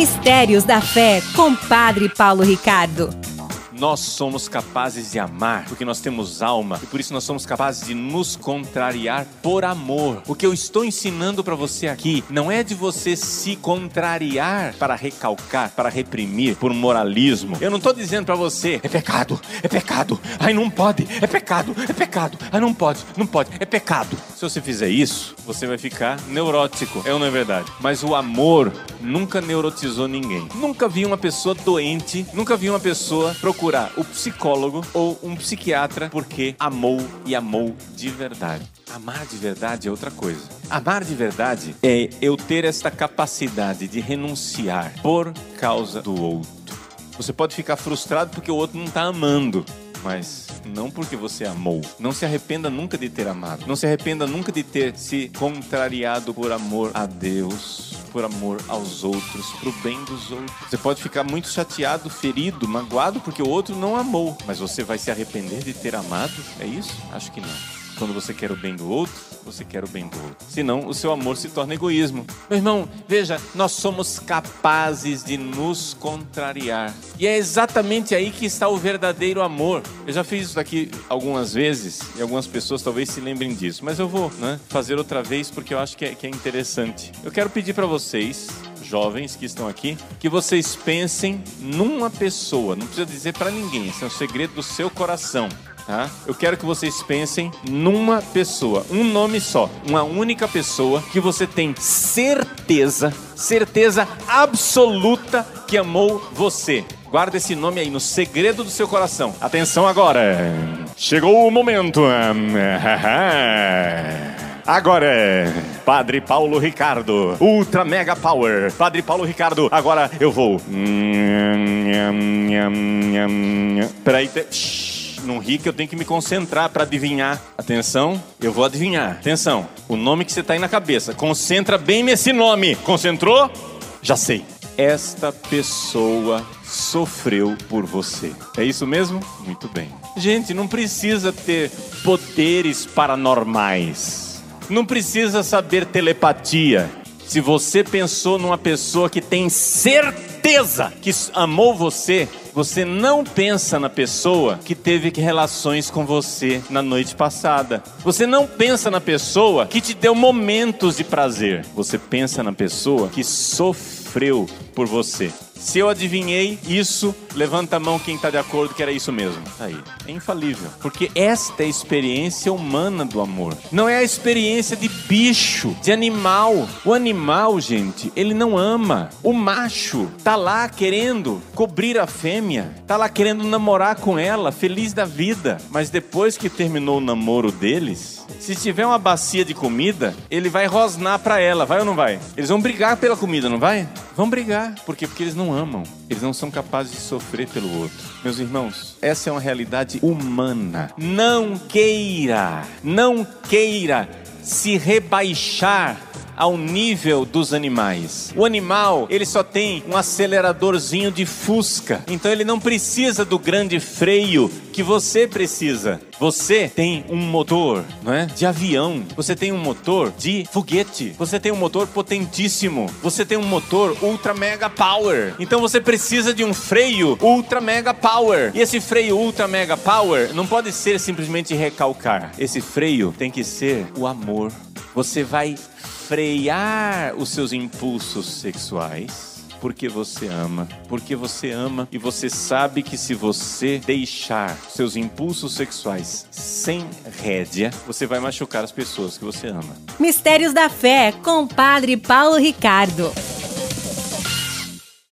Mistérios da Fé com Padre Paulo Ricardo. Nós somos capazes de amar porque nós temos alma e por isso nós somos capazes de nos contrariar por amor. O que eu estou ensinando para você aqui não é de você se contrariar para recalcar, para reprimir por moralismo. Eu não estou dizendo para você é pecado, é pecado, ai não pode, é pecado, é pecado, ai não pode, não pode, é pecado. Se você fizer isso, você vai ficar neurótico. É ou não é verdade? Mas o amor nunca neurotizou ninguém. Nunca vi uma pessoa doente, nunca vi uma pessoa procurar procurar o psicólogo ou um psiquiatra porque amou e amou de verdade. Amar de verdade é outra coisa. Amar de verdade é eu ter esta capacidade de renunciar por causa do outro. Você pode ficar frustrado porque o outro não está amando, mas não porque você amou. Não se arrependa nunca de ter amado. Não se arrependa nunca de ter se contrariado por amor a Deus por amor aos outros, pro bem dos outros. Você pode ficar muito chateado, ferido, magoado porque o outro não amou, mas você vai se arrepender de ter amado? É isso? Acho que não. Quando você quer o bem do outro, você quer o bem do outro. Senão, o seu amor se torna egoísmo. Meu irmão, veja, nós somos capazes de nos contrariar. E é exatamente aí que está o verdadeiro amor. Eu já fiz isso aqui algumas vezes e algumas pessoas talvez se lembrem disso, mas eu vou né, fazer outra vez porque eu acho que é, que é interessante. Eu quero pedir para vocês jovens que estão aqui, que vocês pensem numa pessoa, não precisa dizer para ninguém, esse é um segredo do seu coração tá? Eu quero que vocês pensem numa pessoa, um nome só, uma única pessoa que você tem certeza, certeza absoluta que amou você. Guarda esse nome aí no segredo do seu coração. Atenção agora. Chegou o momento. Agora é Padre Paulo Ricardo, Ultra Mega Power. Padre Paulo Ricardo, agora eu vou. Peraí. Te não ri que eu tenho que me concentrar para adivinhar. Atenção, eu vou adivinhar. Atenção, o nome que você tá aí na cabeça. Concentra bem nesse nome. Concentrou? Já sei. Esta pessoa sofreu por você. É isso mesmo? Muito bem. Gente, não precisa ter poderes paranormais. Não precisa saber telepatia. Se você pensou numa pessoa que tem certeza que amou você, você não pensa na pessoa que teve relações com você na noite passada. Você não pensa na pessoa que te deu momentos de prazer. Você pensa na pessoa que sofreu por você. Se eu adivinhei isso, levanta a mão quem está de acordo que era isso mesmo. Aí. É infalível. Porque esta é a experiência humana do amor. Não é a experiência de bicho, de animal. O animal, gente, ele não ama. O macho tá lá querendo cobrir a fêmea, tá lá querendo namorar com ela, feliz da vida. Mas depois que terminou o namoro deles, se tiver uma bacia de comida, ele vai rosnar para ela, vai ou não vai? Eles vão brigar pela comida, não vai? Vão brigar. Por quê? Porque eles não amam. Eles não são capazes de sofrer pelo outro. Meus irmãos, essa é uma realidade humana. Não queira, não queira se rebaixar ao nível dos animais. O animal, ele só tem um aceleradorzinho de fusca, então ele não precisa do grande freio que você precisa. Você tem um motor, não é? De avião. Você tem um motor de foguete. Você tem um motor potentíssimo. Você tem um motor ultra mega power. Então você precisa de um freio ultra mega power. E esse freio ultra mega power não pode ser simplesmente recalcar. Esse freio tem que ser o amor. Você vai frear os seus impulsos sexuais porque você ama, porque você ama e você sabe que se você deixar seus impulsos sexuais sem rédea, você vai machucar as pessoas que você ama. Mistérios da Fé com o Padre Paulo Ricardo.